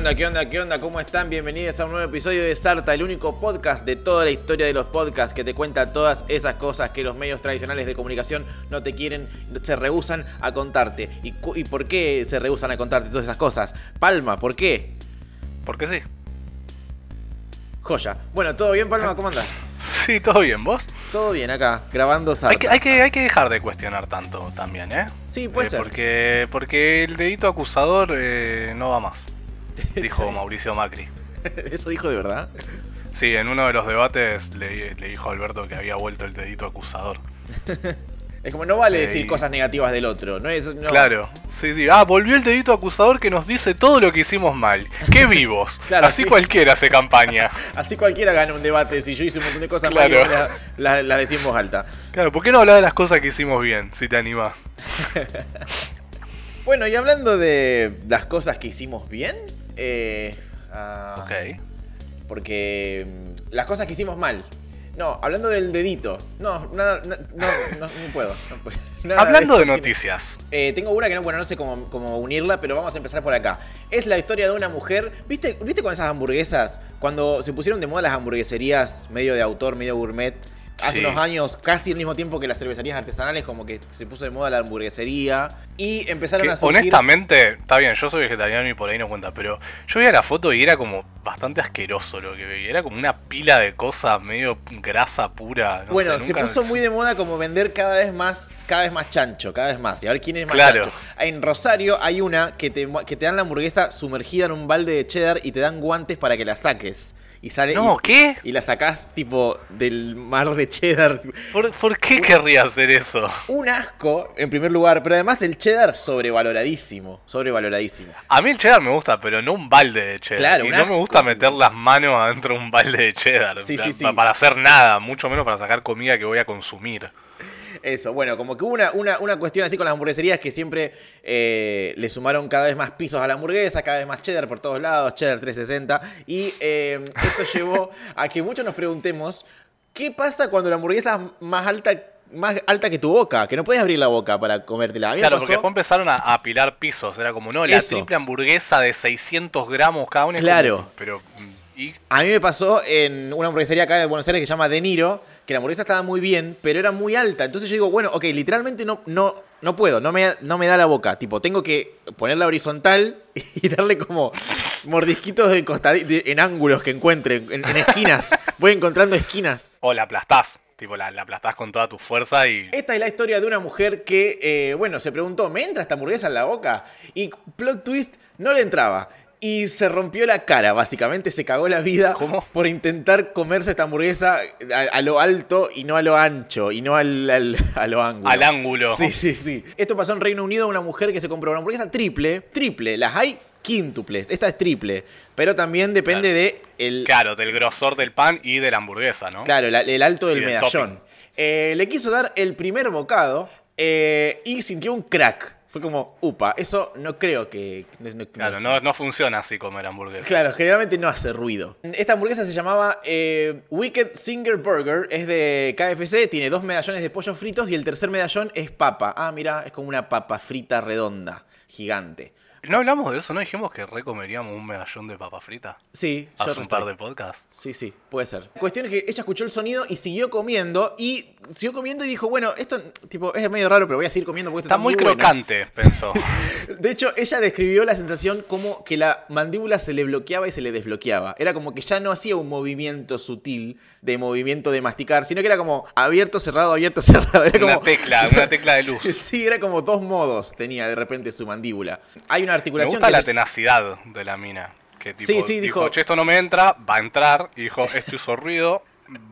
Onda, qué onda, qué onda? ¿Cómo están? Bienvenidos a un nuevo episodio de Sarta, el único podcast de toda la historia de los podcasts que te cuenta todas esas cosas que los medios tradicionales de comunicación no te quieren, se rehusan a contarte. ¿Y, y por qué se rehusan a contarte todas esas cosas? Palma, ¿por qué? Porque sí. Joya. Bueno, ¿todo bien, Palma? ¿Cómo andas? Sí, todo bien, ¿vos? Todo bien acá, grabando Sarta. Hay que, hay, que, hay que dejar de cuestionar tanto también, ¿eh? Sí, puede Eh, ser. Porque, porque el dedito acusador eh, no va más, dijo Mauricio Macri. ¿Eso dijo de verdad? Sí, en uno de los debates le, le dijo a Alberto que había vuelto el dedito acusador. Es como no vale Eh, decir y- cosas negativas del otro, no es no. Claro, sí, sí. Ah, volvió el dedito acusador que nos dice todo lo que hicimos mal. ¡Qué vivos! Claro, Así sí. cualquiera hace campaña. Así cualquiera gana un debate si yo hice un montón de cosas Claro. mal y la, la, la decís en voz alta. Claro, ¿por qué no hablar de las cosas que hicimos bien, si te animás? Bueno, y hablando de las cosas que hicimos bien, eh, ah, Ok. porque mm, las cosas que hicimos mal. No, hablando del dedito. No, nada, no, no, no, no puedo. no puedo. Nada Hablando de eso noticias. Eh, tengo una que no, bueno, no sé cómo, cómo unirla, pero vamos a empezar por acá. Es la historia de una mujer. ¿Viste, ¿Viste con esas hamburguesas? Cuando se pusieron de moda las hamburgueserías medio de autor, medio gourmet. Hace Sí. unos años, casi al mismo tiempo que las cervecerías artesanales, como que se puso de moda la hamburguesería. Y empezaron Que, a surgir... honestamente, está bien, yo soy vegetariano y por ahí no cuenta, pero yo veía la foto y era como bastante asqueroso lo que veía. Era como una pila de cosas, medio grasa pura. no bueno, sé, se puso muy de moda como vender cada vez más, cada vez más chancho, cada vez más. Y a ver quién es más Claro. chancho. En Rosario hay una que te, que te dan la hamburguesa sumergida en un balde de cheddar y te dan guantes para que la saques. Y sale. No, y- ¿qué? Y la sacás tipo del mar de cheddar. ¿Por, por qué querría hacer eso? Un asco, en primer lugar, pero además el cheddar sobrevaloradísimo. Sobrevaloradísimo. A mí el cheddar me gusta, pero no un balde de cheddar. Claro, y no asco, me gusta meter las manos adentro de un balde de cheddar. Sí, o sea, sí, sí. pa- Para hacer nada, mucho menos para sacar comida que voy a consumir. Eso, bueno, como que hubo una, una, una cuestión así con las hamburgueserías que siempre eh, le sumaron cada vez más pisos a la hamburguesa, cada vez más cheddar por todos lados, cheddar 360. Y eh, esto llevó a que muchos nos preguntemos, ¿qué pasa cuando la hamburguesa es más alta, más alta que tu boca? Que no puedes abrir la boca para comértela. Claro, pasó- porque después empezaron a a apilar pisos. Era como, no, la Eso. triple hamburguesa de 600 gramos cada una. Claro. como, pero, ¿y A mí me pasó en una hamburguesería acá de Buenos Aires que se llama De Niro, que la hamburguesa estaba muy bien, pero era muy alta. Entonces yo digo, bueno, ok, literalmente no, no, no puedo, no me, no me da la boca. Tipo, tengo que ponerla horizontal y darle como mordisquitos de costadi- de- en ángulos que encuentre, en, en esquinas. Voy encontrando esquinas. O la aplastás. Tipo, la, la aplastás con toda tu fuerza y. Esta es la historia de una mujer que, eh, bueno, se preguntó, ¿me entra esta hamburguesa en la boca? Y plot twist, no le entraba. Y se rompió la cara, básicamente se cagó la vida ¿Cómo? por intentar comerse esta hamburguesa a, a lo alto y no a lo ancho y no al, al- a lo ángulo. Al ángulo. Sí, sí, sí. Esto pasó en Reino Unido, una mujer que se compró una hamburguesa triple, triple, las hay quíntuples, esta es triple, pero también depende Claro. de el, Claro, del grosor del pan y de la hamburguesa, ¿no? Claro, el, el alto del medallón. Eh, le quiso dar el primer bocado eh, y sintió un crack. Fue como, upa, eso no creo que... no- no- Claro, no- funciona así comer hamburguesa. Claro, generalmente no hace ruido. Esta hamburguesa se llamaba eh, Wicked Singer Burger, es de KFC, tiene dos medallones de pollo fritos y el tercer medallón es papa. Ah, mira, es como una papa frita redonda, gigante. No hablamos de eso, ¿no? Dijimos que recomeríamos un medallón de papa frita. Sí, yo Hace un par de podcasts. Sí, sí, puede ser. La cuestión es que ella escuchó el sonido y siguió comiendo. Y siguió comiendo y dijo, bueno, esto tipo es medio raro, pero voy a seguir comiendo porque esto Está muy bueno". crocante, pensó. De hecho, ella describió la sensación como que la mandíbula se le bloqueaba y se le desbloqueaba. Era como que ya no hacía un movimiento sutil de movimiento de masticar, sino que era como abierto, cerrado, abierto, cerrado. Era Una tecla, una tecla de luz. Sí, era como dos modos tenía de repente su mandíbula. Hay una Me articulación gusta que la le- tenacidad de la mina. Que tipo, Sí, sí, dijo, dijo- che, esto no me entra, va a entrar. Y dijo, esto hizo ruido,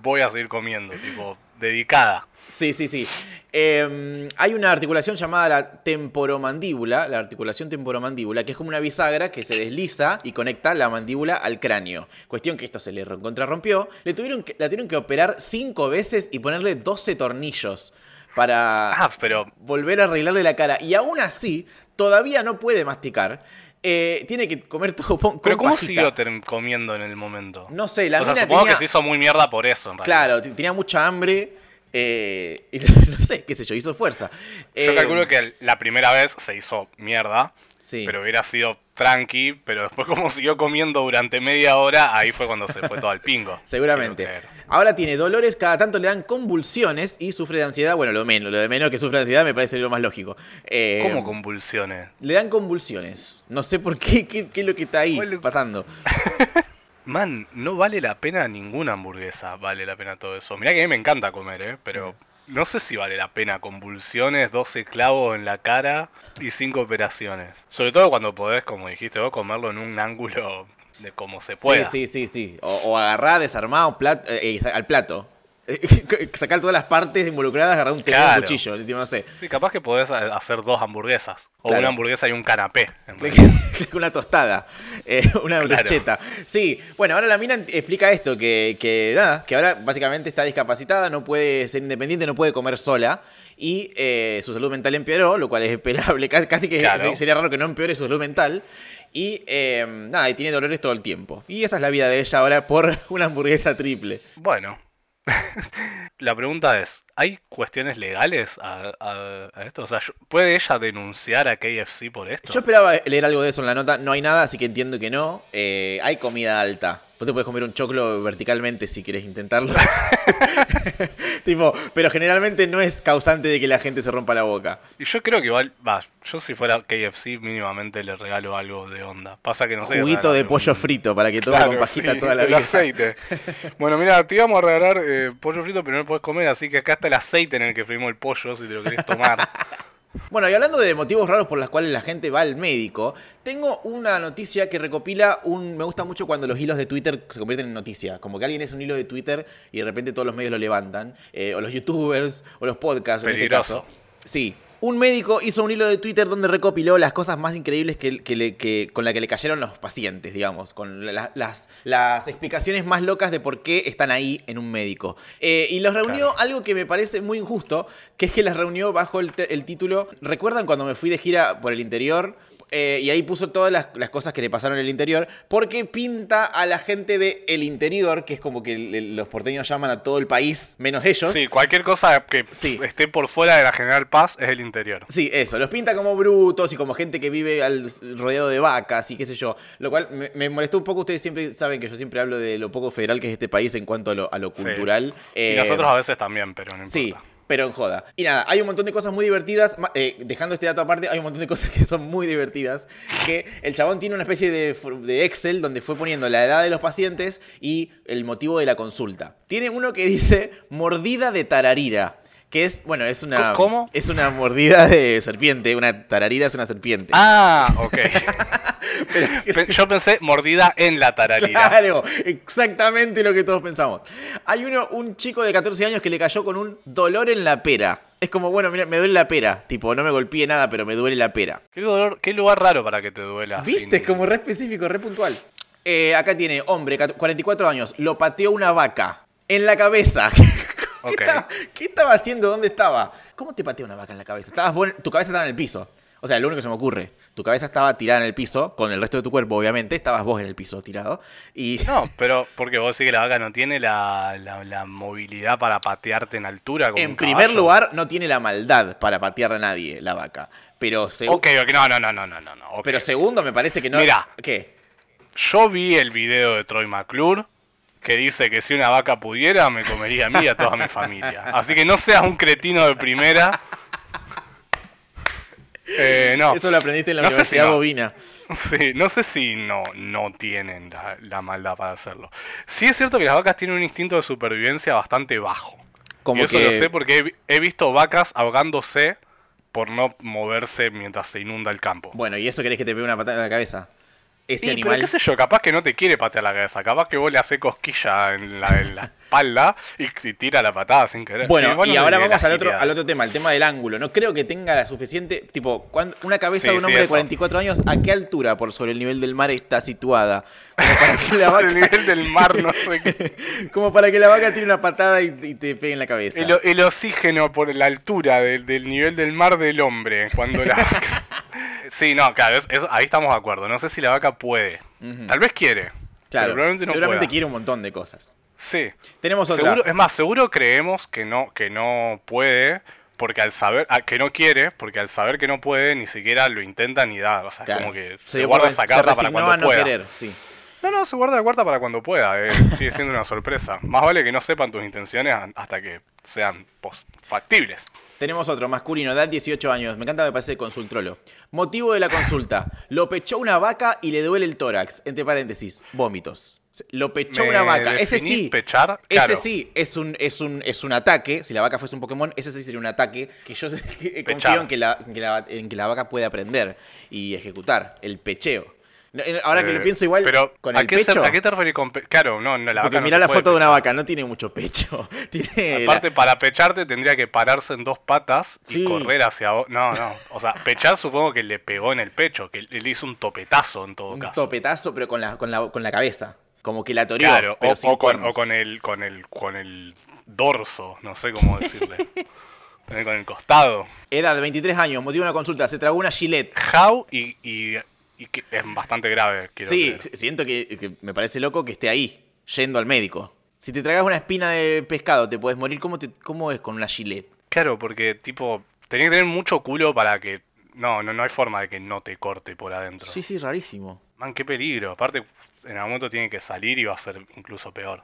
voy a seguir comiendo. Tipo, dedicada. Sí, sí, sí. Eh, hay una articulación llamada la temporomandíbula, la articulación temporomandíbula, que es como una bisagra que se desliza y conecta la mandíbula al cráneo. Cuestión que esto se le contrarrompió. Le tuvieron que, la tuvieron que operar cinco veces y ponerle 12 tornillos para Ah, pero volver a arreglarle la cara. Y aún así, todavía no puede masticar. Eh, tiene que comer todo con pero ¿cómo pajita. siguió comiendo en el momento? No sé, la o sea, supongo tenía- que se hizo muy mierda por eso, en realidad. Claro, tenía mucha hambre. eh, y no sé, qué sé yo, hizo fuerza. Yo Eh, calculo que la primera vez se hizo mierda, Sí. pero hubiera sido tranqui, pero después como siguió comiendo durante media hora, ahí fue cuando se fue todo al pingo. Seguramente. Ahora tiene dolores, cada tanto le dan convulsiones y sufre de ansiedad. Bueno, lo menos, lo de menos que sufre de ansiedad me parece lo más lógico. Eh, ¿Cómo convulsiones? Le dan convulsiones. No sé por qué, qué, qué es lo que está ahí Bueno. pasando. Man, no vale la pena ninguna hamburguesa, vale la pena todo eso. Mirá que a mí me encanta comer, ¿eh? Pero no sé si vale la pena convulsiones, 12 clavos en la cara y 5 operaciones. Sobre todo cuando podés, como dijiste vos, comerlo en un ángulo de como se pueda. Sí, sí, sí, sí. O, o agarrar, desarmar un plat- eh, eh, al plato. Sacar todas las partes involucradas, agarrar un tenedor, un Claro. cuchillo. Tipo, No sé. Sí, capaz que podés hacer dos hamburguesas. O Claro. una hamburguesa y un canapé. una tostada, eh, una Claro. brocheta. Sí, bueno, ahora la mina explica esto, que, que nada, que ahora básicamente está discapacitada, no puede ser independiente, no puede comer sola. Y eh, su salud mental empeoró, lo cual es esperable. Casi, casi que Claro. sería raro que no empeore su salud mental. Y eh, nada, y tiene dolores todo el tiempo. Y esa es la vida de ella ahora por una hamburguesa triple. Bueno. La pregunta es, ¿hay cuestiones legales a, a- a esto? O sea, ¿puede ella denunciar a KFC por esto? Yo esperaba leer algo de eso en la nota, no hay nada, así que entiendo que no. Eh, hay comida alta. Vos te puedes comer un choclo verticalmente si quieres intentarlo. tipo, pero generalmente no es causante de que la gente se rompa la boca. Y yo creo que igual, va, yo si fuera KFC mínimamente le regalo algo de onda. Pasa que no sé. Juguito de pollo frito para que tome Claro, con pajita sí, toda la el vida. aceite. Bueno, mira, te íbamos a regalar eh, pollo frito, pero no lo podés comer, así que acá está el aceite en el que freímos el pollo, si te lo querés tomar. Bueno, y hablando de motivos raros por los cuales la gente va al médico, tengo una noticia que recopila un... Me gusta mucho cuando los hilos de Twitter se convierten en noticia. Como que alguien es un hilo de Twitter y de repente todos los medios lo levantan. eh, o los youtubers, o los podcasts en este Peligroso. caso. Sí. Un médico hizo un hilo de Twitter donde recopiló las cosas más increíbles que, que le- que- con las que le cayeron los pacientes, digamos, con la- las, las explicaciones más locas de por qué están ahí en un médico. Eh, y los reunió Claro. algo que me parece muy injusto, que es que las reunió bajo el, el título, ¿recuerdan cuando me fui de gira por el interior? Eh, y ahí puso todas las, las cosas que le pasaron en el interior, porque pinta a la gente de el interior, que es como que el- el- los porteños llaman a todo el país, menos ellos. Sí, cualquier cosa que Sí. esté por fuera de la General Paz es el interior. Sí, eso, los pinta como brutos y como gente que vive al- rodeado de vacas y qué sé yo. Lo cual me, me molestó un poco, ustedes siempre saben que yo siempre hablo de lo poco federal que es este país en cuanto a lo, a lo Sí. cultural. Y Eh, nosotros a veces también, pero no importa. Sí, pero en joda. Y nada, hay un montón de cosas muy divertidas. eh, dejando este dato aparte, hay un montón de cosas que son muy divertidas. Que el chabón tiene una especie de Excel donde fue poniendo la edad de los pacientes y el motivo de la consulta. Tiene uno que dice mordida de tararira. Que es, bueno, es una. ¿Cómo? Es una mordida de serpiente. Una tararira es una serpiente. Ah, ok. Pero Yo pensé mordida en la tararira. Claro, exactamente lo que todos pensamos. Hay uno, un chico de 14 años que le cayó con un dolor en la pera. Es como, bueno, mira, me duele la pera. Tipo, no me golpeé nada, pero me duele la pera. ¿Qué, dolor- qué lugar raro para que te duela. ¿Viste? sin- Es como re específico, re puntual. Eh, acá tiene, hombre, cat- 44 años, lo pateó una vaca. En la cabeza. ¿Qué, estaba, qué estaba haciendo? ¿Dónde estaba? ¿Cómo te pateó una vaca en la cabeza? Estabas tu cabeza estaba en el piso. O sea, lo único que se me ocurre. Tu cabeza estaba tirada en el piso, con el resto de tu cuerpo, obviamente. Estabas vos en el piso tirado. Y No, pero porque vos decís que la vaca no tiene la, la- la movilidad para patearte en altura como En un primer lugar, no tiene la maldad para patear a nadie, la vaca. Pero, segu- Ok, ok, no, no, no, no, no, pero segundo, me parece que no. Mira. ¿Qué? Yo vi el video de Troy McClure que dice que si una vaca pudiera me comería a mí y a toda mi familia. Así que no seas un cretino de primera. Eh, no. Eso lo aprendiste en la No si Universidad no. Bobina. Sí, no sé si no, no tienen la, la maldad para hacerlo. Sí es cierto que las vacas tienen un instinto de supervivencia bastante bajo. Como y eso que- lo sé porque he, he visto vacas ahogándose por no moverse mientras se inunda el campo. Bueno, ¿y eso querés que te pegue una patada en la cabeza? Ese Y, animal. pero qué sé yo, capaz que no te quiere patear la cabeza, capaz que vos le haces cosquilla en la, en la espalda y, y tira la patada sin querer. Bueno, Sí, y no ahora vamos al otro, al otro tema, el tema del ángulo. No creo que tenga la suficiente. Tipo, cuando- una cabeza Sí, de un hombre de eso. 44 años, ¿a qué altura por sobre el nivel del mar está situada? Como para que la Sobre vaca, el nivel del mar, no sé qué. como para que la vaca tire una patada y, y te pegue en la cabeza. El, el oxígeno por la altura del, del nivel del mar del hombre. Cuando la vaca- Sí, no, claro, es- es- ahí estamos de acuerdo. No sé si la vaca puede. Tal vez quiere. claro, pero probablemente no seguramente pueda. quiere un montón de cosas. Sí. Tenemos otra. Seguro, es más, seguro creemos que no, que no puede, porque al saber, ah, que no quiere, porque al saber que no puede, ni siquiera lo intenta ni da. O sea, Claro. es como que Se guarda esa carta para cuando a no pueda. querer, sí. No, no, se guarda la cuarta para cuando pueda. eh, Sigue siendo una sorpresa. Más vale que no sepan tus intenciones hasta que sean factibles. Tenemos otro, masculino, edad 18 años. Me encanta, me parece consultrolo. Motivo de la consulta. Lo pechó una vaca y le duele el tórax. Entre paréntesis, vómitos. Lo pechó ¿Me una vaca. Ese sí. pechar? Ese sí es un, es, un, es un ataque. Si la vaca fuese un Pokémon, ese sí sería un ataque que yo confío en que, la, en, que la, en que la vaca puede aprender y ejecutar. El pecheo. Eh, Ahora que Eh, lo pienso igual, pero con ¿a qué, se- pecho. ¿a qué te referís con pe- Claro, no, no, la porque vaca mirá la foto de una vaca, no tiene mucho pecho. Tiene la- Aparte, para pecharte tendría que pararse en dos patas y correr hacia. No, no. O sea, pechar supongo que le pegó en el pecho, que le hizo un topetazo en todo un caso. topetazo, pero con la, con la, con la cabeza. Como que la toreó, Claro, pero o, sin o con, cuernos. o con el, con el, con el dorso, no sé cómo decirle. Eh, con el costado. Edad, 23 años, motivo de una consulta, se tragó una gilet. How y, y, y que es bastante grave. quiero Sí, creer. siento que, que me parece loco que esté ahí, yendo al médico. Si te tragas una espina de pescado, te puedes morir. ¿Cómo, te- cómo es con una gilet? Claro, porque tipo, tenés que tener mucho culo para que... No, no, no hay forma de que no te corte por adentro. Sí, sí, rarísimo. Man, qué peligro. Aparte, en algún momento tiene que salir y va a ser incluso peor.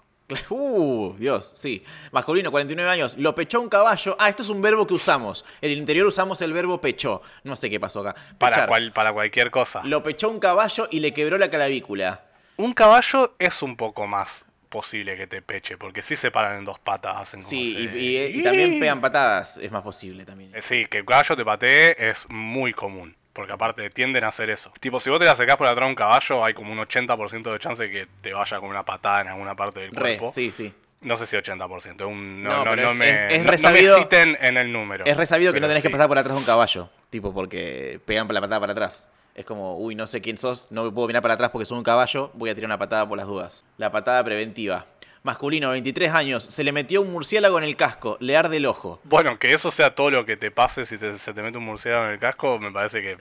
Uh, Dios, sí. Masculino, 49 años. Lo pechó un caballo. Ah, esto es un verbo que usamos. En el interior usamos el verbo pechó. No sé qué pasó acá. Para, cual, para cualquier cosa. Lo pechó un caballo y le quebró la clavícula. Un caballo es un poco más posible que te peche, porque sí se paran en dos patas, hacen como Sí, se- y, y- y también pegan patadas. Es más posible también. Eh, Sí, que el caballo te patee es muy común. Porque aparte tienden a hacer eso. Tipo, si vos te la acercás por atrás a un caballo, hay como un 80% de chance de que te vaya con una patada en alguna parte del Re, cuerpo. sí, sí. No sé si 80%. es Un, no, No, no, pero no es- me, es- me resabido- citen en el número. Es resabido que no tenés que pasar por atrás de un caballo. Tipo, porque pegan la patada para atrás. Es como, uy, no sé quién sos, no me puedo mirar para atrás porque soy un caballo, voy a tirar una patada por las dudas. La patada preventiva. Masculino, 23 años, se le metió un murciélago en el casco, le arde el ojo. Bueno, que eso sea todo lo que te pase si te- se te mete un murciélago en el casco, me parece que es,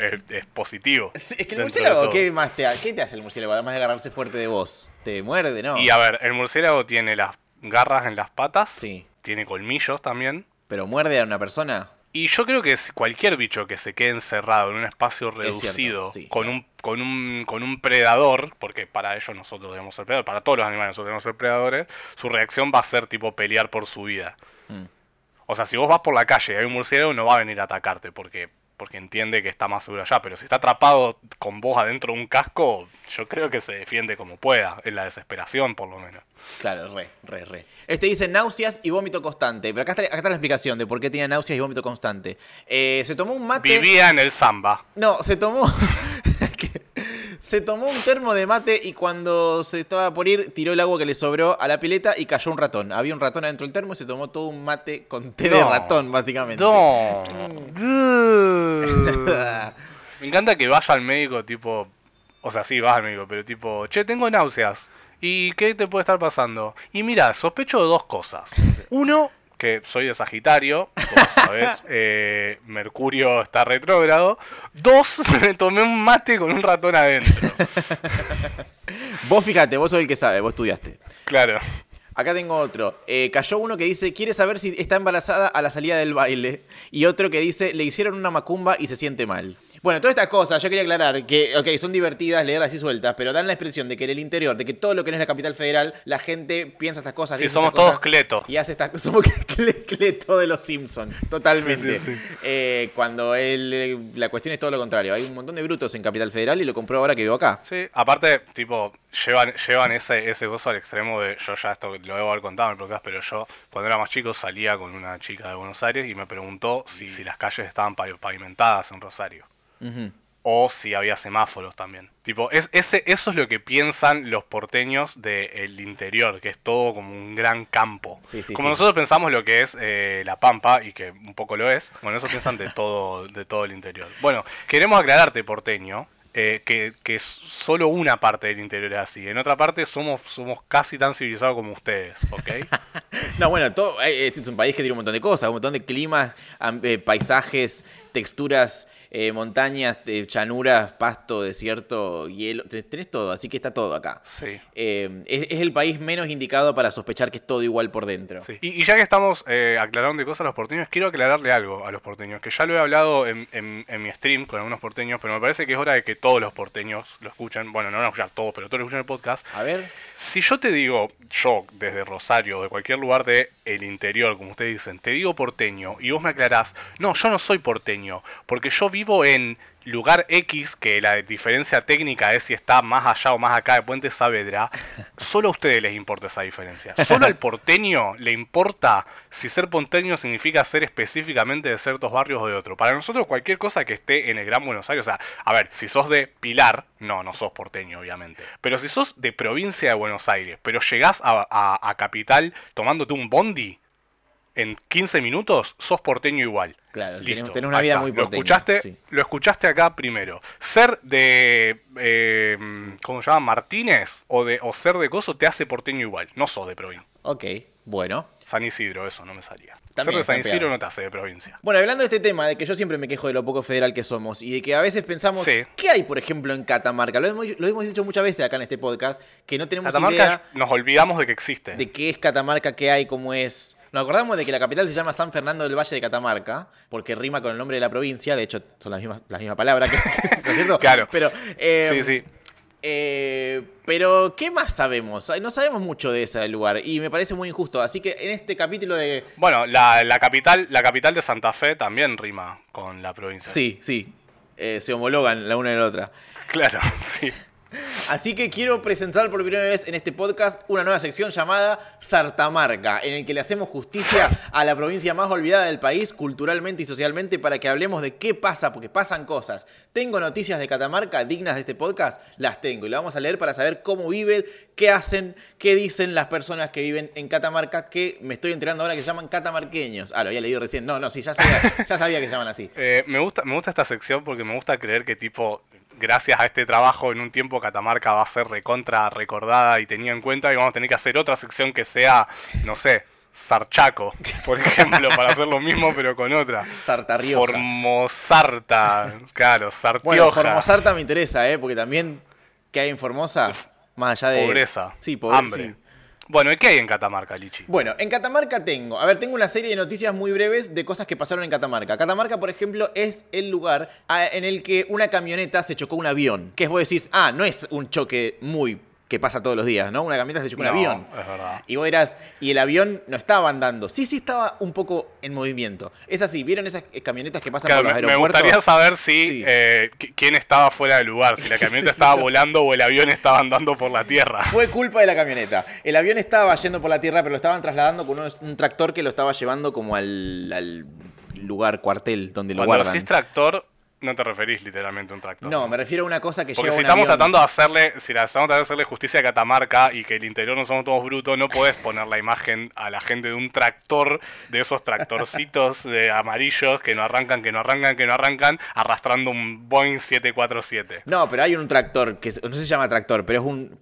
es- es positivo. Es es que el murciélago. ¿qué más te, qué te hace el murciélago? Además de agarrarse fuerte de vos. ¿Te muerde, no? Y a ver, el murciélago tiene las garras en las patas, Sí. tiene colmillos también. ¿Pero muerde a una persona? Y yo creo que cualquier bicho que se quede encerrado en un espacio cierto, reducido sí, con, un, con, un, con un predador, porque para ellos nosotros debemos ser predadores, para todos los animales nosotros debemos ser predadores, su reacción va a ser tipo pelear por su vida. Mm. O sea, si vos vas por la calle y hay un murciélago, no va a venir a atacarte porque, porque entiende que está más seguro allá. Pero si está atrapado con vos adentro de un casco, yo creo que se defiende como pueda, en la desesperación por lo menos. Claro, re, re, re. Este dice náuseas y vómito constante. Pero acá está, acá está la explicación de por qué tiene náuseas y vómito constante. Eh, se tomó un mate. Vivía en el samba. No, se tomó. se tomó un termo de mate y cuando se estaba por ir, tiró el agua que le sobró a la pileta y cayó un ratón. Había un ratón adentro del termo y se tomó todo un mate con té de ratón, básicamente. No. Me encanta que vaya al médico, tipo. O sea, sí, vas al médico, pero tipo, che, tengo náuseas. ¿Y qué te puede estar pasando? Y mira, sospecho de dos cosas. Uno, que soy de Sagitario, como sabes, eh, Mercurio está retrógrado. Dos, me tomé un mate con un ratón adentro. Vos fíjate, vos sos el que sabe, vos estudiaste. Claro. Acá tengo otro. Eh, cayó uno que dice, quiere saber si está embarazada a la salida del baile. Y otro que dice, le hicieron una macumba y se siente mal. Bueno, todas estas cosas, yo quería aclarar que, ok, son divertidas leerlas así sueltas, pero dan la expresión de que en el interior, de que todo lo que no es la capital federal, la gente piensa estas cosas. Sí, somos todos cletos. Y hace estas cosas. Somos cle- cleto de los Simpsons, totalmente. Sí, sí, sí. Eh, cuando el- eh, la cuestión es todo lo contrario. Hay un montón de brutos en capital federal y lo compró ahora que vivo acá. Sí, aparte, tipo, llevan, llevan ese, ese gozo al extremo de. Yo ya esto lo debo haber contado en el podcast, pero yo, cuando era más chico, salía con una chica de Buenos Aires y me preguntó si, si las calles estaban pavi- pavimentadas en Rosario. O si había semáforos también. Tipo, es, ese, eso es lo que piensan los porteños del interior, que es todo como un gran campo. Sí, sí, como sí. nosotros pensamos lo que es eh, la Pampa, y que un poco lo es, bueno, eso piensan de todo, de todo el interior. Bueno, queremos aclararte, porteño, eh, que, que solo una parte del interior es así. En otra parte somos, somos casi tan civilizados como ustedes, ¿ok? No, bueno, todo, eh, este es un país que tiene un montón de cosas, un montón de climas, paisajes, texturas, eh, montañas, eh, llanuras, pasto, desierto, hielo, te- tenés todo, así que está todo acá. Sí. Eh, es, es el país menos indicado para sospechar que es todo igual por dentro. Sí. Y, y ya que estamos aclarando de cosas a los porteños, quiero aclararle algo a los porteños, que ya lo he hablado en, en- en mi stream con algunos porteños, pero me parece que es hora de que todos los porteños lo escuchen. Bueno, no van a escuchar todos, pero todos lo escuchen el podcast. A ver, Si yo te digo, yo desde Rosario, de cualquier lugar de el interior, como ustedes dicen, te digo porteño y vos me aclarás, no, yo no soy porteño, porque yo vivo en lugar X, que la diferencia técnica es si está más allá o más acá de Puente Saavedra, solo a ustedes les importa esa diferencia. Solo al porteño le importa si ser porteño significa ser específicamente de ciertos barrios o de otro. Para nosotros cualquier cosa que esté en el Gran Buenos Aires, o sea, a ver, si sos de Pilar, no, no sos porteño, obviamente. Pero si sos de provincia de Buenos Aires, pero llegás a, a- a capital tomándote un bondi en 15 minutos, sos porteño igual. Claro, Listo, tenés- una vida muy lo porteña, escuchaste, sí. lo escuchaste acá primero. Ser de, eh, ¿cómo se llama? Martínez o, de, o ser de Coso te hace porteño igual. No sos de provincia. ok, bueno. San Isidro, eso no me salía. También ser de San Isidro no te hace de provincia. Bueno, hablando de este tema, de que yo siempre me quejo de lo poco federal que somos y de que a veces pensamos, Sí. ¿qué hay, por ejemplo, en Catamarca? Lo hemos, lo hemos dicho muchas veces acá en este podcast, que no tenemos Catamarca idea nos olvidamos de que existe. de qué es Catamarca, qué hay, cómo es. Nos acordamos de que la capital se llama San Fernando del Valle de Catamarca, porque rima con el nombre de la provincia, de hecho son las mismas, las mismas palabras, que, ¿no es cierto? Claro. Pero, eh, sí, sí. eh, pero, ¿qué más sabemos? No sabemos mucho de ese lugar y me parece muy injusto. Así que en este capítulo de... Bueno, la, la capital, la capital de Santa Fe también rima con la provincia. Sí, sí, eh, se homologan la una y la otra. Claro, sí. Así que quiero presentar por primera vez en este podcast una nueva sección llamada Sartamarca, en el que le hacemos justicia a la provincia más olvidada del país, culturalmente y socialmente, para que hablemos de qué pasa, porque pasan cosas. Tengo noticias de Catamarca dignas de este podcast, las tengo, y las vamos a leer para saber cómo viven, qué hacen, qué dicen las personas que viven en Catamarca, que me estoy enterando ahora que se llaman catamarqueños. Ah, lo había leído recién. No, no, sí, ya sabía, que se llaman así. Eh, me, gusta, me gusta esta sección porque me gusta creer que tipo, gracias a este trabajo en un tiempo Catamarca va a ser recontra recordada y tenida en cuenta y vamos a tener que hacer otra sección que sea, no sé, Sarchaco, por ejemplo, para hacer lo mismo pero con otra. Sarta Rioja. Formosarta, claro, Sartioja. Bueno, Formosarta me interesa, ¿eh? Porque también, ¿qué hay en Formosa? Más allá de... Pobreza, Sí, pobreza. hambre. Bueno, ¿y qué hay en Catamarca, Lichi? Bueno, en Catamarca tengo, a ver, tengo una serie de noticias muy breves de cosas que pasaron en Catamarca. Catamarca, por ejemplo, es el lugar ah, en el que una camioneta se chocó un avión. Que vos decís, ah, no es un choque muy que pasa todos los días, ¿no? Una camioneta se chocó un No, avión. es verdad. Y vos dirás, y el avión no estaba andando. Sí, sí estaba un poco en movimiento. Es así, ¿vieron esas eh, camionetas que pasan Claro, por los me, me aeropuertos? gustaría saber si Sí. eh, qui- quién estaba fuera del lugar, si la camioneta estaba volando o el avión estaba andando por la tierra. Fue culpa de la camioneta. El avión estaba yendo por la tierra, pero lo estaban trasladando con un tractor que lo estaba llevando como al, al lugar cuartel donde lo Cuando guardan. decís tractor, no te referís literalmente a un tractor. No, me refiero a una cosa que Porque lleva si un estamos avión. tratando de hacerle, si la estamos tratando de hacerle justicia a Catamarca y que el interior no somos todos brutos, no podés poner la imagen a la gente de un tractor, de esos tractorcitos de amarillos que no arrancan, que no arrancan, que no arrancan, arrastrando un Boeing 747. No, pero hay un tractor, que no se llama tractor, pero es un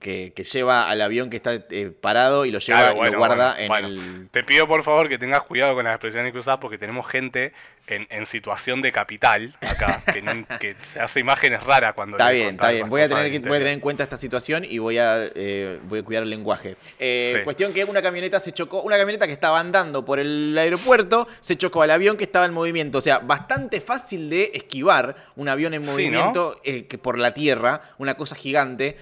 que, lleva al avión que está eh, parado y lo lleva Claro, y bueno, lo guarda bueno, en bueno. el... Te pido por favor que tengas cuidado con las expresiones que usás porque tenemos gente en, en situación de capital acá que, se hace imágenes raras cuando Está bien, está bien. Voy a, tener que, voy a tener en cuenta esta situación y voy a, eh, voy a cuidar el lenguaje. Eh, Sí. Cuestión que una camioneta se chocó, una camioneta que estaba andando por el aeropuerto se chocó al avión que estaba en movimiento. O sea, bastante fácil de esquivar un avión en Sí, movimiento eh, que por la tierra, una cosa gigante.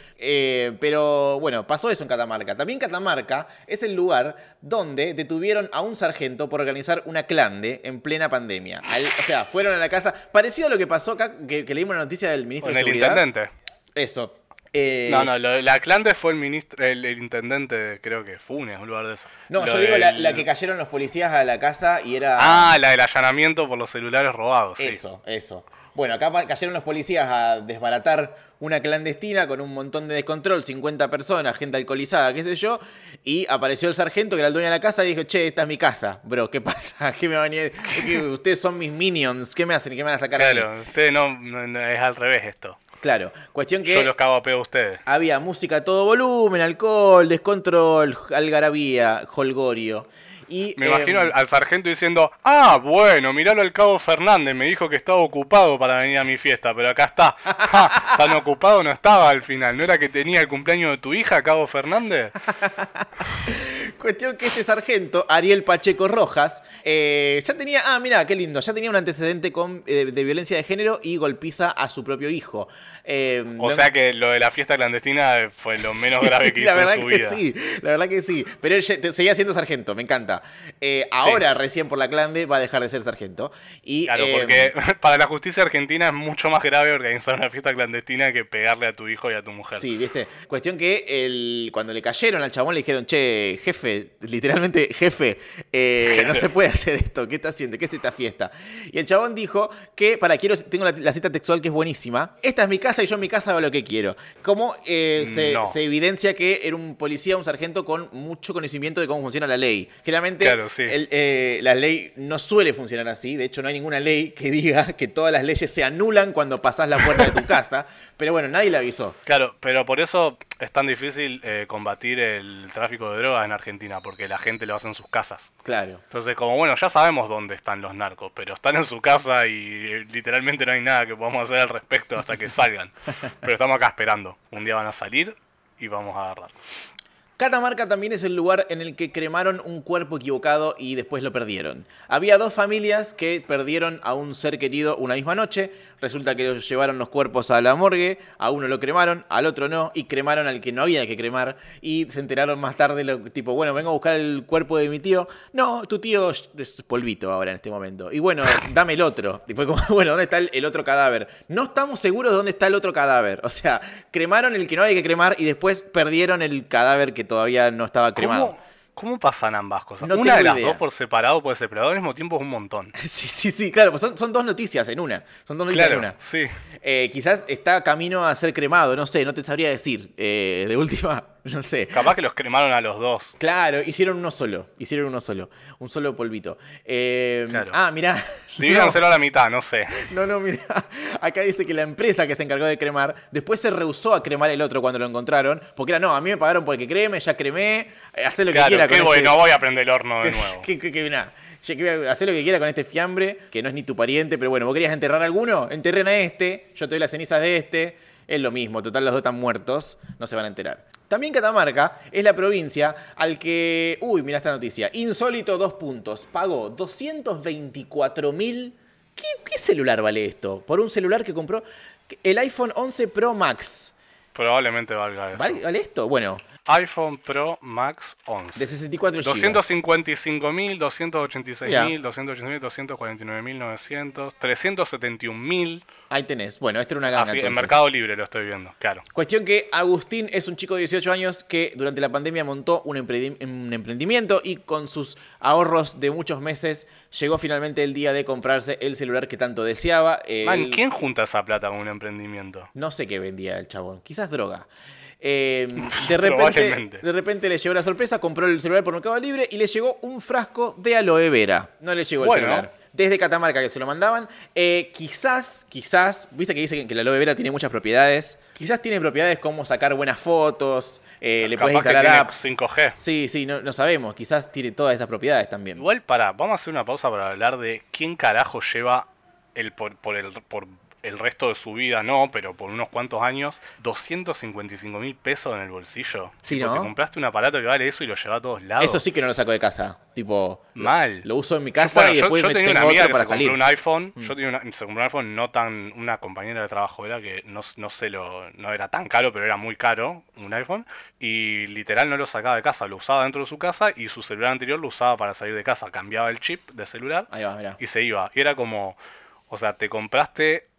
Pero bueno, pasó eso en Catamarca. También Catamarca es el lugar donde detuvieron a un sargento por organizar una clande en plena pandemia. Al- o sea, fueron a la casa, parecido a lo que pasó acá, que, que leímos la noticia del ministro Con de el Seguridad. intendente. Eso. Eh, No, no, lo- la Clande fue el ministro, el, el intendente, de- creo que Funes, un lugar de eso. No, Lo yo digo la, del- la que cayeron los policías a la casa y era. Ah, la del allanamiento por los celulares robados, sí. Eso, eso. Bueno, acá cayeron los policías a desbaratar una clandestina con un montón de descontrol, 50 personas, gente alcoholizada, qué sé yo, y apareció el sargento que era el dueño de la casa y dijo, che, esta es mi casa, bro, ¿qué pasa? ¿Qué me van a que Ustedes son mis minions, ¿qué me hacen? ¿Qué me van a sacar? Claro, ustedes no, no- no- es al revés esto. Claro, cuestión que... Yo los cago a pedo a ustedes. Había música a todo volumen, alcohol, descontrol, algarabía, holgorio. Y, Me eh, imagino al, al sargento diciendo, ah, bueno, miralo al cabo Fernández, me dijo que estaba ocupado para venir a mi fiesta, pero acá está. Ja, tan ocupado no estaba al final, ¿no era que tenía el cumpleaños de tu hija, cabo Fernández? Cuestión que este sargento, Ariel Pacheco Rojas, eh, ya tenía, ah, mira, qué lindo, ya tenía un antecedente con, eh, de violencia de género y golpiza a su propio hijo. Eh, O lo- sea que lo de la fiesta clandestina fue lo menos Sí, grave sí, que la hizo verdad en su que vida. sí, la verdad que sí. Pero él te- seguía siendo sargento, me encanta. Eh, ahora, recién por la clande, va a dejar de ser sargento. Y, Claro, porque para la justicia argentina es mucho más grave organizar una fiesta clandestina que pegarle a tu hijo y a tu mujer. Sí, viste. Cuestión que el, cuando le cayeron al chabón le dijeron, che, jefe, literalmente, jefe, eh, no se puede hacer esto, ¿qué está haciendo? ¿Qué es esta fiesta? Y el chabón dijo que, para, quiero, tengo la, la cita textual que es buenísima, esta es mi casa y yo en mi casa hago lo que quiero. Como eh, se, No. se evidencia que era un policía, un sargento con mucho conocimiento de cómo funciona la ley. Generalmente Claro, sí. el- eh, la ley no suele funcionar así, de hecho no hay ninguna ley que diga que todas las leyes se anulan cuando pasás la puerta de tu casa, pero bueno, nadie le avisó. Claro, pero por eso es tan difícil combatir el tráfico de drogas en Argentina, porque la gente lo hace en sus casas. Claro. Entonces, como bueno, ya sabemos dónde están los narcos, pero están en su casa y eh, literalmente no hay nada que podamos hacer al respecto hasta que salgan. Pero estamos acá esperando. Un día van a salir y vamos a agarrar. Catamarca también es el lugar en el que cremaron un cuerpo equivocado y después lo perdieron. Había dos familias que perdieron a un ser querido una misma noche. Resulta que los llevaron los cuerpos a la morgue, a uno lo cremaron, al otro no, y cremaron al que no había que cremar. Y se enteraron más tarde, lo, tipo, bueno, vengo a buscar el cuerpo de mi tío. No, tu tío es polvito ahora en este momento. Y bueno, dame el otro. Y fue como, bueno, ¿dónde está el, otro cadáver? No estamos seguros de dónde está el otro cadáver. O sea, cremaron el que no había que cremar y después perdieron el cadáver que todavía no estaba cremado. ¿Cómo, cómo pasan ambas cosas? No Una de las idea. dos por separado puede ser, pero al mismo tiempo es un montón. Sí, sí, sí, claro, pues son, son dos noticias en una. Son dos noticias Claro, en una. sí. Eh, quizás está camino a ser cremado, no sé, no te sabría decir. Eh, de última, no sé. Capaz que los cremaron a los dos. Claro, hicieron uno solo. Hicieron uno solo. Un solo polvito. Eh, Claro. Ah, mirá. Divídanselo a la mitad, no sé. No, no, mira. Acá dice que la empresa que se encargó de cremar después se rehusó a cremar el otro cuando lo encontraron. Porque era, no, a mí me pagaron por el que creme, ya cremé, eh, hacé lo que quiera qué con bueno, este- voy a prender el horno de nuevo. que, que, que, nada, que voy hacer lo que quiera con este fiambre, que no es ni tu pariente, pero bueno, vos querías enterrar a alguno, enterren a este, yo te doy las cenizas de este, es lo mismo, total los dos están muertos, no se van a enterar. También Catamarca es la provincia al que, uy, mira esta noticia, insólito dos puntos, pagó 224 mil, ¿Qué, ¿qué celular vale esto? Por un celular que compró el iPhone 11 Pro Max. Probablemente valga eso. ¿Vale, vale esto? Bueno, iPhone Pro Max 11. de 64 GB. 255.000, 286.000, 286.000, 249.900, 371.000. Ahí tenés. Bueno, esto era una ganga. Así, en entonces. Mercado Libre lo estoy viendo, claro. Cuestión que Agustín es un chico de 18 años que durante la pandemia montó un, emprendi- un emprendimiento y con sus ahorros de muchos meses llegó finalmente el día de comprarse el celular que tanto deseaba. El- Man, ¿quién junta esa plata con un emprendimiento? No sé qué vendía el chabón, quizás droga. Eh, de, repente, de repente le llegó la sorpresa, compró el celular por Mercado Libre y le llegó un frasco de aloe vera. No le llegó el Bueno. celular. Desde Catamarca que se lo mandaban. Eh, quizás, quizás, viste que dice que la aloe vera tiene muchas propiedades. Quizás tiene propiedades como sacar buenas fotos, eh, le puedes instalar apps. 5G. Sí, sí, no, no sabemos. Quizás tiene todas esas propiedades también. Igual, para, vamos a hacer una pausa para hablar de quién carajo lleva el por, por el por el resto de su vida, no, pero por unos cuantos años, 255 mil pesos en el bolsillo. Sí, Tipo, ¿no? Te compraste un aparato que vale eso y lo lleva a todos lados. Eso sí que no lo saco de casa. Tipo, Mal. Lo, uso en mi casa Bueno, y yo, después yo me tenía tengo una amiga otro que para se salir. Mm. compró un iPhone. Yo tenía una, se compró un iPhone no tan. Una compañera de trabajo era que no, no sé lo. No era tan caro, pero era muy caro un iPhone. Y literal no lo sacaba de casa. Lo usaba dentro de su casa y su celular anterior lo usaba para salir de casa. Cambiaba el chip de celular Ahí va, y se iba. Y era como. O sea, te compraste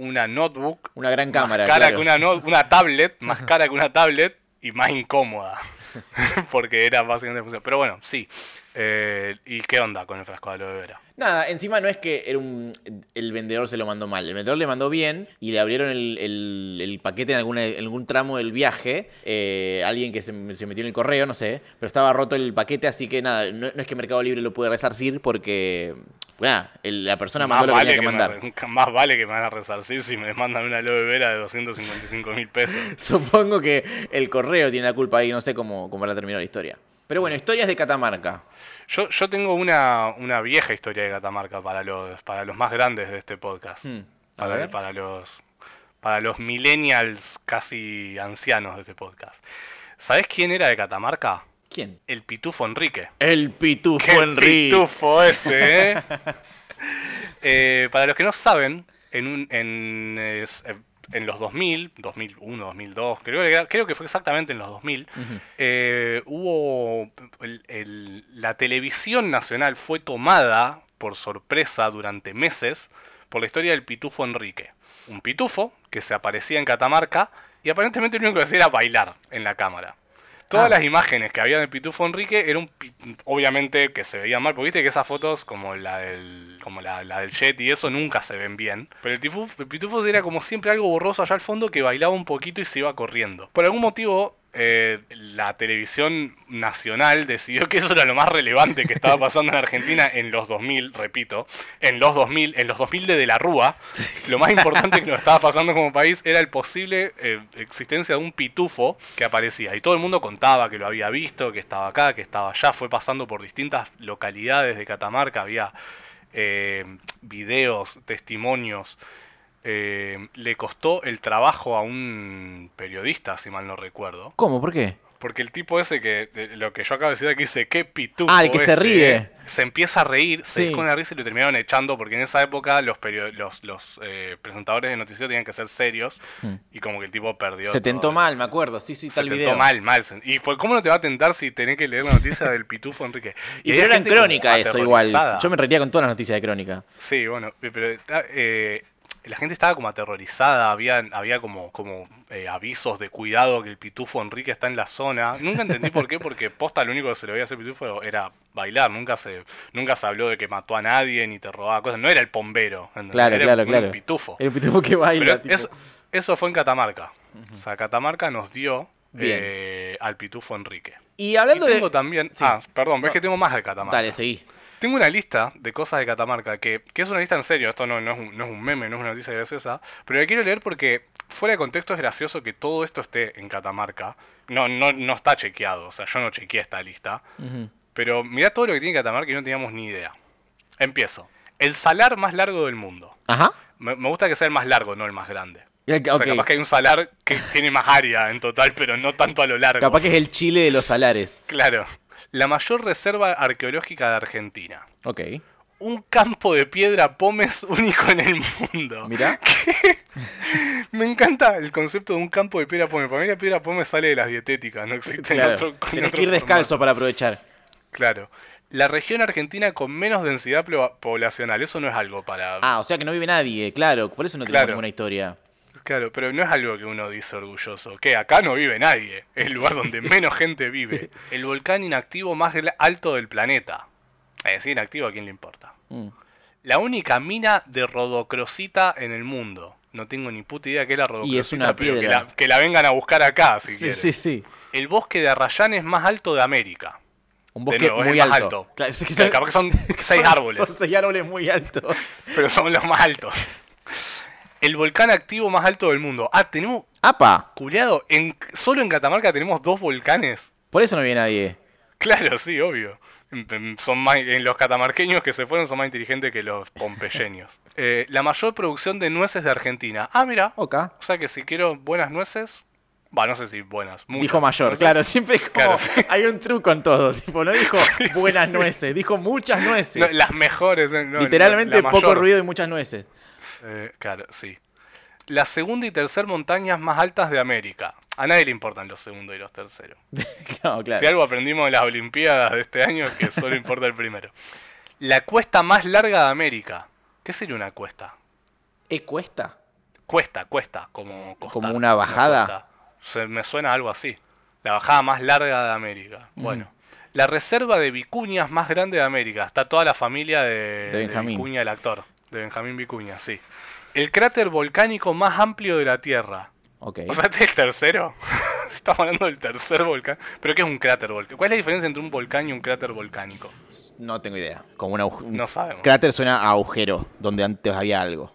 una notebook. Una gran cámara, Más cara claro. que una, no- una tablet. Más cara que una tablet y más incómoda. Porque era básicamente función. Pero bueno, sí. Eh, ¿Y qué onda con el frasco de aloe vera? Nada, encima no es que era un, el vendedor se lo mandó mal. El vendedor le mandó bien y le abrieron el, el- el paquete en, alguna- en algún tramo del viaje. eh, alguien que se, se metió en el correo, no sé. Pero estaba roto el paquete, así que nada, no, no es que Mercado Libre lo puede resarcir porque. Nada, el- la persona mandó lo que tenía que me mandar. re- más vale que me van a resarcir si me mandan una aloe vera de 255 mil pesos. Supongo que el correo tiene la culpa ahí, no sé cómo, cómo la terminó la historia. Pero bueno, historias de Catamarca. Yo, yo tengo una, una vieja historia de Catamarca para los, para los más grandes de este podcast. Hmm, Para, los para los millennials casi ancianos de este podcast. ¿Sabés quién era de Catamarca? ¿Quién? El Pitufo Enrique. El pitufo ¡Qué Enrique. pitufo ese, eh! Eh, para los que no saben, en, un, en, eh, en los 2000, 2001, 2002, creo que, creo que fue exactamente en los 2000, eh, hubo... el- el- la televisión nacional fue tomada por sorpresa durante meses por la historia del pitufo Enrique. Un pitufo que se aparecía en Catamarca y aparentemente lo único que hacía era bailar en la cámara. Todas Ah. las imágenes que había del pitufo Enrique eran pi- obviamente que se veían mal, porque viste que esas fotos como la del como la, la del jet y eso nunca se ven bien. Pero el, el pitufo era como siempre algo borroso allá al fondo que bailaba un poquito y se iba corriendo. Por algún motivo eh, la televisión nacional decidió que eso era lo más relevante que estaba pasando en Argentina en los 2000, repito, en los 2000, en los 2000 de De la Rúa, lo más importante que nos estaba pasando como país era el posible eh, existencia de un pitufo que aparecía. Y todo el mundo contaba que lo había visto, que estaba acá, que estaba allá, fue pasando por distintas localidades de Catamarca, había eh, videos, testimonios. Eh, le costó el trabajo a un periodista, si mal no recuerdo. ¿Cómo? ¿Por qué? Porque el tipo ese que, de- lo que yo acabo de decir aquí dice, qué pitufo. Ah, el que se ese", ríe. Se empieza a reír, se Sí. dispone a risa y lo terminaron echando porque en esa época los, los, los eh, presentadores de noticiero tenían que ser serios Hmm. y como que el tipo perdió. Se tentó todo. mal, me acuerdo. Sí, sí, Se el tentó video. mal, mal. Y pues, ¿cómo no te va a tentar si tenés que leer la noticia del pitufo Enrique? Y pero era en crónica eso igual. Yo me reiría con todas las noticias de crónica. Sí, bueno, pero eh, la gente estaba como aterrorizada, había, había como, como eh, avisos de cuidado que el pitufo Enrique está en la zona. Nunca entendí por qué, porque posta lo único que se le veía hacer pitufo era bailar, nunca se, nunca se habló de que mató a nadie ni te robaba cosas, no era el pombero, ¿entendés? Claro, era claro, un claro. pitufo. El pitufo que baila. Pero eso, eso fue en Catamarca. O sea, Catamarca nos dio eh, al pitufo Enrique. Y hablando y tengo de. también... Sí. Ah, perdón, ves que tengo más de Catamarca. Dale, seguí. Tengo una lista de cosas de Catamarca, que, que es una lista en serio, esto no, no, es un, no es un meme, no es una noticia graciosa, pero la quiero leer porque fuera de contexto es gracioso que todo esto esté en Catamarca. No, no, no está chequeado, o sea, yo no chequeé esta lista, pero mirá todo lo que tiene Catamarca y no teníamos ni idea. Empiezo. El salar más largo del mundo. Ajá. Me, me gusta que sea el más largo, no el más grande. El- O sea, capaz que hay un salar que tiene más área en total, pero no tanto a lo largo. Capaz que es el Chile de los salares. Claro. La mayor reserva arqueológica de Argentina. Ok. un campo de piedra pómez único en el mundo. Mirá. Me encanta el concepto de un campo de piedra pómez. Para mí la piedra pómez sale de las dietéticas, no existe en Claro. otro, en Tenés otro que ir descalzo formato. para aprovechar. Claro. La región argentina con menos densidad poblacional, eso no es algo para... Ah, o sea que no vive nadie, claro. Por eso no tenemos Claro. ninguna historia. Claro, pero no es algo que uno dice orgulloso. Que acá no vive nadie. Es el lugar donde menos gente vive. El volcán inactivo más alto del planeta. Es decir, inactivo a quién le importa. Mm. La única mina de rodocrosita en el mundo. No tengo ni puta idea qué es la rodocrosita. Y es una pero que piedra. la, que la vengan a buscar acá, si Sí, quieren. sí, sí. El bosque de Arrayanes más alto de América. Un bosque nuevo, es muy alto. alto. Claro, es que que son seis árboles. Son seis árboles muy altos. Pero son los más altos. El volcán activo más alto del mundo. Ah, tenemos... ¡Apa! Culeado, en, solo en Catamarca tenemos dos volcanes. Por eso no vive nadie. Claro, sí, obvio. Son más, en los catamarqueños que se fueron son más inteligentes que los pompeyeños. Eh, la mayor producción de nueces de Argentina. Ah, mira. Ok. O sea que si quiero buenas nueces. Va, no sé si buenas. muchas Dijo mayor, nueces. claro, siempre es como, Claro, sí. hay un truco en todo, tipo, no dijo buenas nueces, dijo muchas nueces. No, las mejores. eh, no, Literalmente la- la poco mayor. ruido y muchas nueces. Eh, claro, sí. Las segunda y tercer montañas más altas de América. A nadie le importan los segundos y los terceros. No, claro. Si algo aprendimos en las Olimpiadas de este año es que solo importa el primero. La cuesta más larga de América. ¿Qué sería una cuesta? ¿Eh, cuesta? Cuesta, cuesta, como costar, ¿Como una bajada? Se me suena algo así. La bajada más larga de América. Bueno, La reserva de vicuñas más grande de América. Está toda la familia de, De. Vicuña, el actor. De Benjamín Vicuña, sí. El cráter volcánico más amplio de la Tierra. Ok. O sea, este es el tercero. Estamos hablando del tercer volcán. ¿Pero qué es un cráter volcánico? ¿Cuál es la diferencia entre un volcán y un cráter volcánico? no tengo idea. Como un agujero. No sabemos. Cráter suena a agujero, donde antes había algo.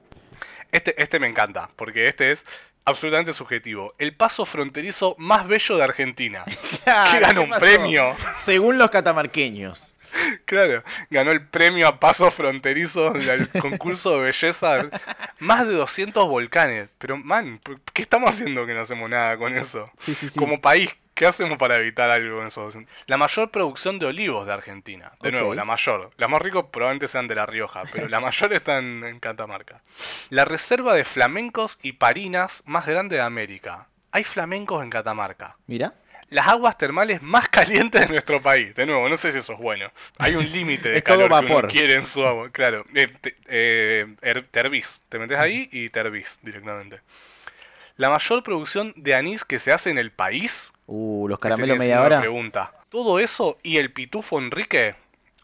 Este, este me encanta, porque este es absolutamente subjetivo. El paso fronterizo más bello de Argentina. que ganó un premio. Según los catamarqueños. Claro, ganó el premio a paso fronterizo del concurso de belleza. Más de 200 volcanes. Pero, man, ¿qué estamos haciendo que no hacemos nada con eso? Sí, sí, sí. Como país, ¿qué hacemos para evitar algo con eso? La mayor producción de olivos de Argentina. De nuevo, la mayor. Las más ricos probablemente sean de La Rioja, pero la mayor está en, en Catamarca. La reserva de flamencos y parinas más grande de América. Hay flamencos en Catamarca. Mira. Las aguas termales más calientes de nuestro país. De nuevo, no sé si eso es bueno. Hay un límite de Es todo calor que uno quiere en su agua. Claro. Eh, te, eh. Te metes ahí y te hervís directamente. La mayor producción de anís que se hace en el país. Uh, los Este caramelos media hora. Pregunta. Todo eso y el pitufo Enrique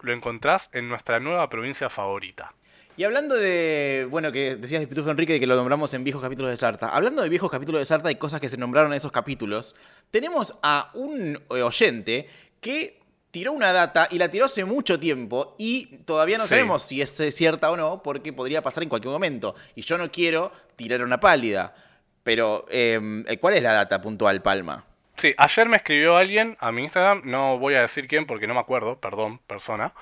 lo encontrás en nuestra nueva provincia favorita. Y hablando de, bueno, que decías de Pitufo Enrique, que lo nombramos en viejos capítulos de Sarta. Hablando de viejos capítulos de Sarta y cosas que se nombraron en esos capítulos, tenemos a un eh, oyente que tiró una data y la tiró hace mucho tiempo y todavía no Sí. sabemos si es cierta o no, porque podría pasar en cualquier momento. Y yo no quiero tirar una pálida. Pero, eh, ¿cuál es la data puntual, Palma? Sí, ayer me escribió alguien a mi Instagram, no voy a decir quién porque no me acuerdo, perdón, persona,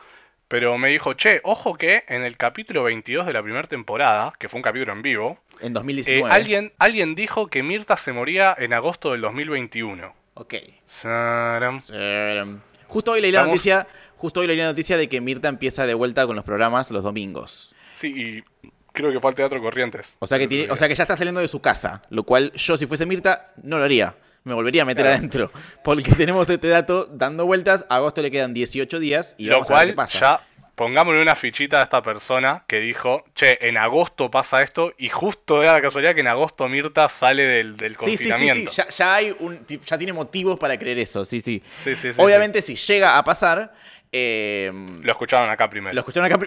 pero me dijo, che, ojo que en el capítulo 22 de la primera temporada, que fue un capítulo en vivo, En eh, 2019. alguien, alguien dijo que Mirta se moría en agosto del 2021. Ok. Saram. Eh, Justo hoy leí la Estamos- noticia, justo hoy leí la noticia de que Mirta empieza de vuelta con los programas los domingos. Sí, y creo que fue al Teatro Corrientes. O sea que tiene, o sea que ya está saliendo de su casa, lo cual yo si fuese Mirta no lo haría. Me volvería a meter Claro. adentro. Porque tenemos este dato dando vueltas. A agosto le quedan 18 días y Lo vamos a ver cual qué pasa. ya pongámosle una fichita a esta persona que dijo, che, en agosto pasa esto y justo da la casualidad que en agosto Mirta sale del, del Sí, sí, sí, sí. confinamiento. Ya, ya hay un, ti- ya tiene motivos para creer eso. Sí, sí. Sí, sí, sí, Obviamente, si llega a pasar, eh, Lo escucharon acá primero. Lo escucharon acá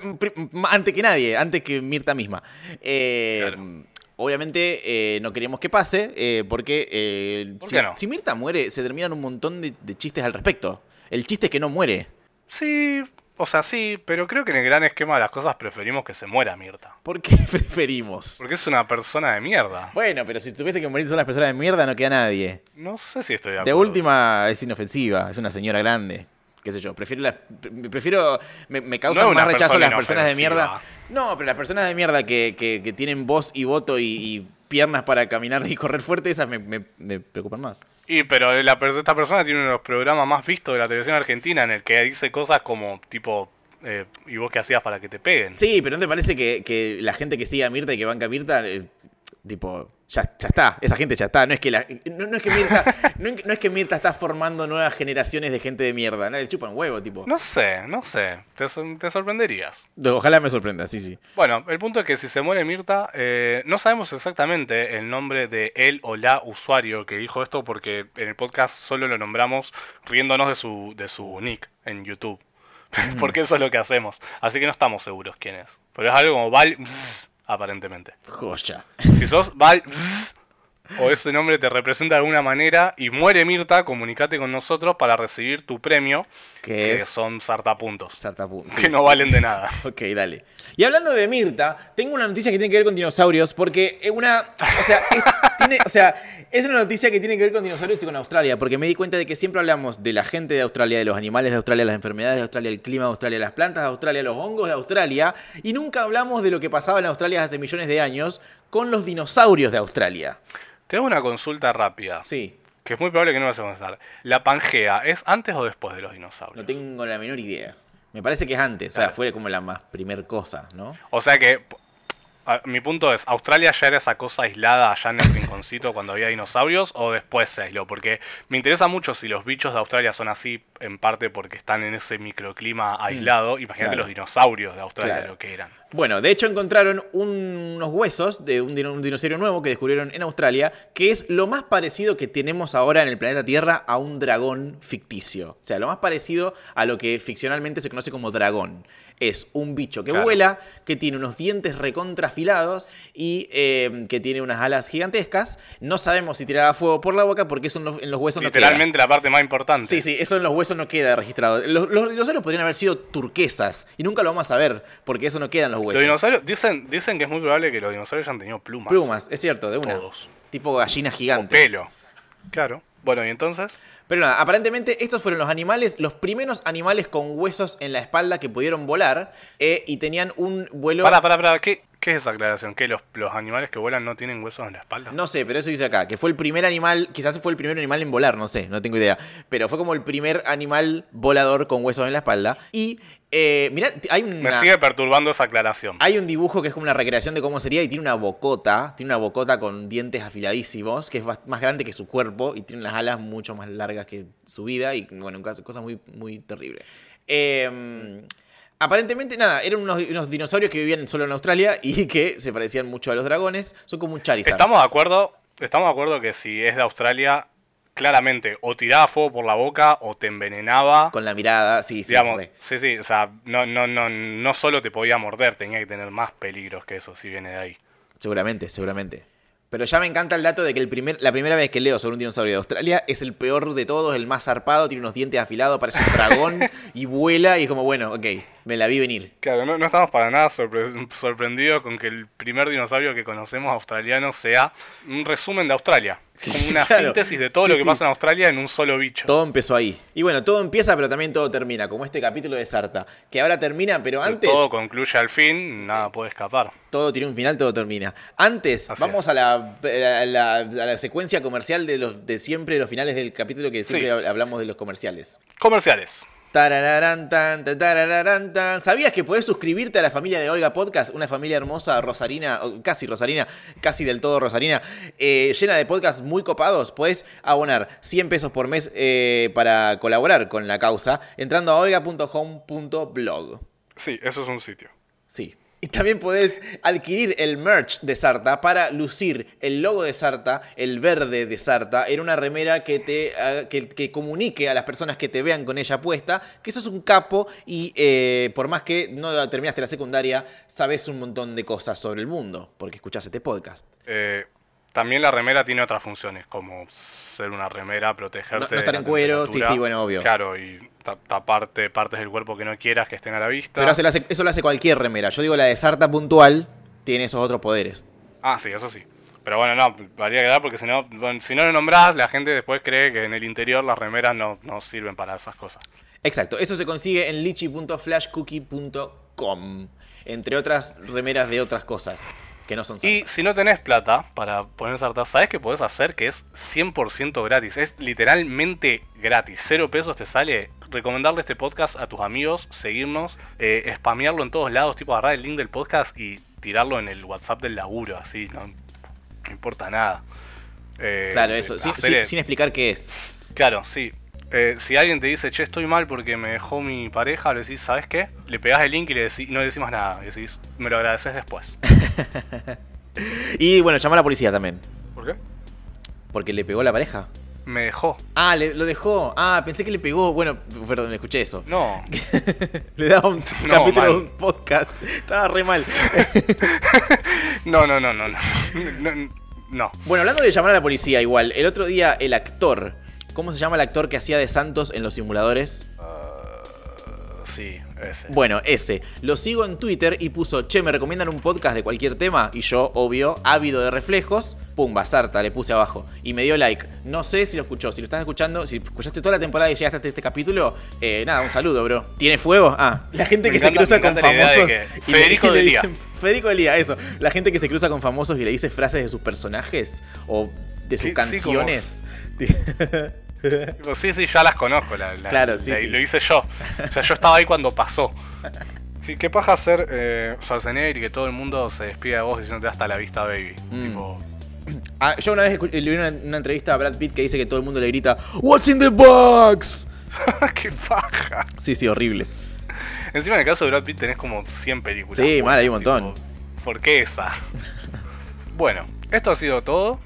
antes que nadie, antes que Mirta misma. Eh, Claro. Obviamente eh, no queremos que pase, eh, porque eh, ¿Por si, no? si Mirta muere, se terminan un montón de, de chistes al respecto. El chiste es que no muere. Sí, o sea, sí, pero creo que en el gran esquema de las cosas preferimos que se muera Mirta. ¿Por qué preferimos? Porque es una persona de mierda. Bueno, pero si tuviese que morir son las personas de mierda, no queda nadie. No sé si estoy de De acuerdo. última, es inofensiva, es una señora grande. Qué sé yo, prefiero Prefiero. Me, me causan No más rechazo las personas de mierda. No, pero las personas de mierda que, que- que tienen voz y voto y, y piernas para caminar y correr fuerte, esas me, me- me preocupan más. Y pero la, esta persona tiene uno de los programas más vistos de la televisión argentina en el que dice cosas como tipo, eh, ¿y vos qué hacías para que te peguen? Sí, pero ¿no te parece que, que la gente que sigue a Mirta y que banca a Mirta, eh, tipo, ya, ya está, esa gente ya está? No es que, la- no, no es que Mirta, no, es- no es que Mirta está formando nuevas generaciones de gente de mierda, ¿no? le chupan huevo, tipo. No sé, no sé, te, te sorprenderías. Ojalá me sorprenda, sí, sí. Bueno, el punto es que si se muere Mirta, eh, no sabemos exactamente el nombre de él o la usuario que dijo esto porque en el podcast solo lo nombramos riéndonos de su, de su nick en YouTube. porque eso es lo que hacemos. Así que no estamos seguros quién es. Pero es algo como Val aparentemente. Joya. Si sos Val Bzz, o ese nombre te representa de alguna manera y muere Mirta, comunícate con nosotros para recibir tu premio, Que es- son sartapuntos, Sartapú. que no valen de nada. Ok, dale. Y hablando de Mirta, tengo una noticia que tiene que ver con dinosaurios, porque es una. O sea, es, tiene- o sea, es una noticia que tiene que ver con dinosaurios y con Australia, porque me di cuenta de que siempre hablamos de la gente de Australia, de los animales de Australia, las enfermedades de Australia, el clima de Australia, las plantas de Australia, los hongos de Australia, y nunca hablamos de lo que pasaba en Australia hace millones de años con los dinosaurios de Australia. Te hago una consulta rápida. Sí, Que es muy probable que no vas a contestar. ¿La Pangea es antes o después de los dinosaurios? no tengo la menor idea. Me parece que es antes, o sea, Claro. fue como la más primer cosa, ¿no? O sea que, a- mi punto es, ¿Australia ya era esa cosa aislada allá en el rinconcito cuando había dinosaurios o después se aisló? Porque me interesa mucho si los bichos de Australia son así, en parte porque están en ese microclima aislado. Imagínate Mm, claro. los dinosaurios de Australia Claro. lo que eran. Bueno, de hecho encontraron unos huesos de un dinosaurio nuevo que descubrieron en Australia, que es lo más parecido que tenemos ahora en el planeta Tierra a un dragón ficticio. O sea, lo más parecido a lo que ficcionalmente se conoce como dragón. Es un bicho que Claro. vuela, que tiene unos dientes recontrafilados y eh, que tiene unas alas gigantescas. No sabemos si tirará fuego por la boca porque eso en los, en los huesos no queda. Literalmente la parte más importante. Sí, sí, eso en los huesos no queda registrado. Los, los dinosaurios podrían haber sido turquesas y nunca lo vamos a ver porque eso no queda en los huesos. Los dinosaurios, dicen, dicen que es muy probable que los dinosaurios hayan tenido plumas. Plumas, es cierto, de una. Todos. Tipo gallinas O gigantes. pelo. Claro. Bueno, y entonces. Pero nada, aparentemente estos fueron los animales, los primeros animales con huesos en la espalda que pudieron volar eh, y tenían un vuelo... Pará, pará, pará. ¿Qué, qué es esa aclaración? ¿Que los, los animales que vuelan no tienen huesos en la espalda? No sé, pero eso dice acá, que fue el primer animal, quizás fue el primer animal en volar, no sé, no tengo idea, pero fue como el primer animal volador con huesos en la espalda. Y, eh, mirá, hay Me sigue perturbando esa aclaración. Hay un dibujo que es como una recreación de cómo sería y tiene una bocota, tiene una bocota con dientes afiladísimos, que es más grande que su cuerpo y tiene las alas mucho más largas que su vida y bueno, cosa cosa muy, muy terrible. Eh, aparentemente, nada, eran unos, unos dinosaurios que vivían solo en Australia y que se parecían mucho a los dragones, son como un Charizard. Estamos de acuerdo, estamos de acuerdo que si es de Australia, claramente o tiraba fuego por la boca o te envenenaba. Con la mirada, sí, sí. digamos, re. sí, sí, o sea, no, no, no, no solo te podía morder, tenía que tener más peligros que eso si viene de ahí. Seguramente, seguramente. Pero ya me encanta el dato de que el primer, la primera vez que leo sobre un dinosaurio de Australia es el peor de todos, el más zarpado, tiene unos dientes afilados, parece un dragón y vuela y es como, bueno, ok, me la vi venir. Claro, no, no estamos para nada sorpre- sorprendidos con que el primer dinosaurio que conocemos australiano sea un resumen de Australia. Sí, una claro. síntesis de todo Sí, lo que sí. pasa en Australia en un solo bicho. Todo empezó ahí. Y bueno, todo empieza, pero también todo termina, como este capítulo de Sarta, que ahora termina, pero antes Todo concluye al fin, nada puede escapar. todo tiene un final, todo termina. Antes, Así vamos a la, a, la, a la secuencia comercial de los de siempre, los finales del capítulo que siempre hablamos de los comerciales. Comerciales. Tarararán, tan, ta, tarararán, tan. ¿Sabías que podés suscribirte a la familia de Oiga Podcast? Una familia hermosa, rosarina, casi rosarina, casi del todo rosarina, eh, llena de podcasts muy copados. Podés abonar 100 pesos por mes eh, para colaborar con la causa entrando a oiga.home.blog. Sí, eso es un sitio. Sí. Y también podés adquirir el merch de Sarta para lucir el logo de Sarta, el verde de Sarta, en una remera que te haga- que, que comunique a las personas que te vean con ella puesta que sos un capo y eh, por más que no terminaste la secundaria, sabes un montón de cosas sobre el mundo, porque escuchás este podcast. Eh, también la remera tiene otras funciones, como ser una remera, protegerte. No- no estar en cuero, sí, sí, bueno, obvio. Claro, y ta- taparte partes del cuerpo que no quieras que estén a la vista. Pero eso lo, hace, eso lo hace cualquier remera. Yo digo la de Sarta puntual, tiene esos otros poderes. Ah, sí, eso sí. Pero bueno, no, valía quedar porque si no, bueno, si no lo nombrás, la gente después cree que en el interior las remeras no, no sirven para esas cosas. Exacto, eso se consigue en lichi.flashcookie.com, entre otras remeras de otras cosas que no son Y Sarta. si no tenés plata para poner sartén, ¿sabes qué podés hacer? Que es 100% gratis. Es literalmente gratis. Cero pesos te sale recomendarle este podcast a tus amigos, seguirnos, eh, spamearlo en todos lados, tipo agarrar el link del podcast y tirarlo en el WhatsApp del laburo, así, no, no importa nada. Eh, Claro, eso, sin, hacer- sin- sin explicar qué es. Claro, sí. Eh, si alguien te dice, che, estoy mal porque me dejó mi pareja, le decís, ¿sabes qué? Le pegás el link y le decís, no le decís más nada. Le decís, me lo agradeces después. Y bueno, llama a la policía también, ¿Por qué? porque le pegó la pareja. Me dejó. Ah, le- lo dejó. Ah, pensé que le pegó. Bueno, perdón, me escuché eso. No. le daba un No, capítulo mal. de un podcast. Estaba re mal. No, no, no, no. No, no. bueno, hablando de llamar a la policía, igual, el otro día el actor. ¿Cómo se llama el actor que hacía de Santos en los simuladores? Ah, sí, ese. Bueno, ese. Lo sigo en Twitter y puso, che, me recomiendan un podcast de cualquier tema. Y yo, obvio, ávido de reflejos, pum, basarta, le puse abajo. Y me dio like. No sé si lo escuchó. Si lo estás escuchando, si escuchaste toda la temporada y llegaste hasta este capítulo, eh, nada, un saludo, bro. ¿Tiene fuego? Ah, la gente Me que encanta- se cruza con famosos. que y le- Federico le Delía. dicen- Federico Delía, eso. La gente que se cruza con famosos y le dice frases de sus personajes o de sus Sí, sí, Tipo, Sí, sí, ya las conozco. La, la- Claro, sí, la- sí. Lo hice yo. O sea, yo estaba ahí cuando pasó. Sí, ¿qué paja hacer eh, Schwarzenegger y que todo el mundo se despida de vos diciéndote hasta la vista, baby? Mm. Tipo, Ah, yo una vez le vi una, una entrevista a Brad Pitt que dice que todo el mundo le grita What's in the box? ¡qué paja! Sí, sí, horrible. Encima en el caso de Brad Pitt tenés como 100 películas. Sí, mal, hay un Tipo, montón. ¿Por qué esa? bueno, esto ha sido todo.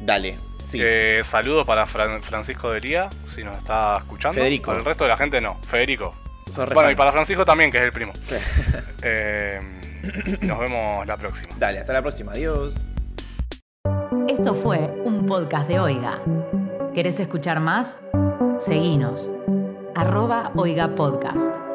Dale, sí. Eh, saludos para Fran- Francisco de Lía, si nos está escuchando. Federico. Para el resto de la gente no. Federico. Bueno, fan. y para Francisco también, que es el primo. Eh, nos vemos la próxima. Dale, hasta la próxima. Adiós. Esto fue un podcast de Oiga. ¿Querés escuchar más? Seguinos. Arroba Oiga Podcast.